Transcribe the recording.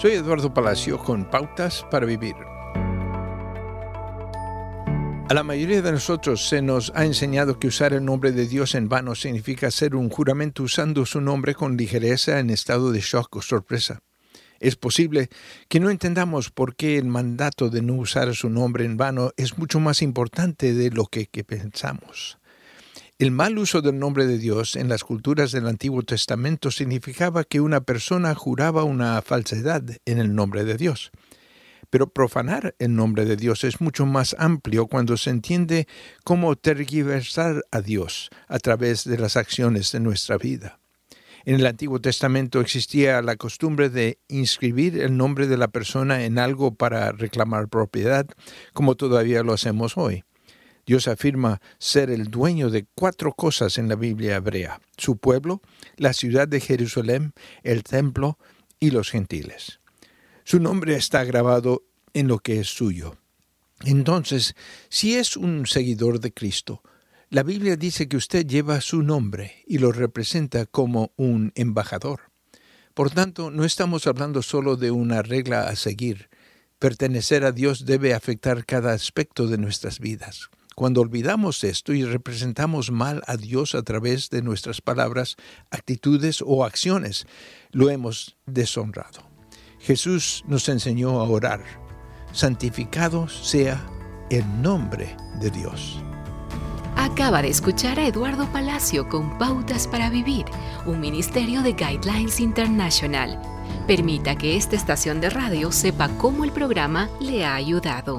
Soy Eduardo Palacio con Pautas para Vivir. A la mayoría de nosotros se nos ha enseñado que usar el nombre de Dios en vano significa hacer un juramento usando su nombre con ligereza en estado de shock o sorpresa. Es posible que no entendamos por qué el mandato de no usar su nombre en vano es mucho más importante de lo que, que pensamos. El mal uso del nombre de Dios en las culturas del Antiguo Testamento significaba que una persona juraba una falsedad en el nombre de Dios. Pero profanar el nombre de Dios es mucho más amplio cuando se entiende cómo tergiversar a Dios a través de las acciones de nuestra vida. En el Antiguo Testamento existía la costumbre de inscribir el nombre de la persona en algo para reclamar propiedad, como todavía lo hacemos hoy. Dios afirma ser el dueño de cuatro cosas en la Biblia hebrea, su pueblo, la ciudad de Jerusalén, el templo y los gentiles. Su nombre está grabado en lo que es suyo. Entonces, si es un seguidor de Cristo, la Biblia dice que usted lleva su nombre y lo representa como un embajador. Por tanto, no estamos hablando solo de una regla a seguir. Pertenecer a Dios debe afectar cada aspecto de nuestras vidas. Cuando olvidamos esto y representamos mal a Dios a través de nuestras palabras, actitudes o acciones, lo hemos deshonrado. Jesús nos enseñó a orar. Santificado sea el nombre de Dios. Acaba de escuchar a Eduardo Palacio con Pautas para Vivir, un ministerio de Guidelines International. Permita que esta estación de radio sepa cómo el programa le ha ayudado.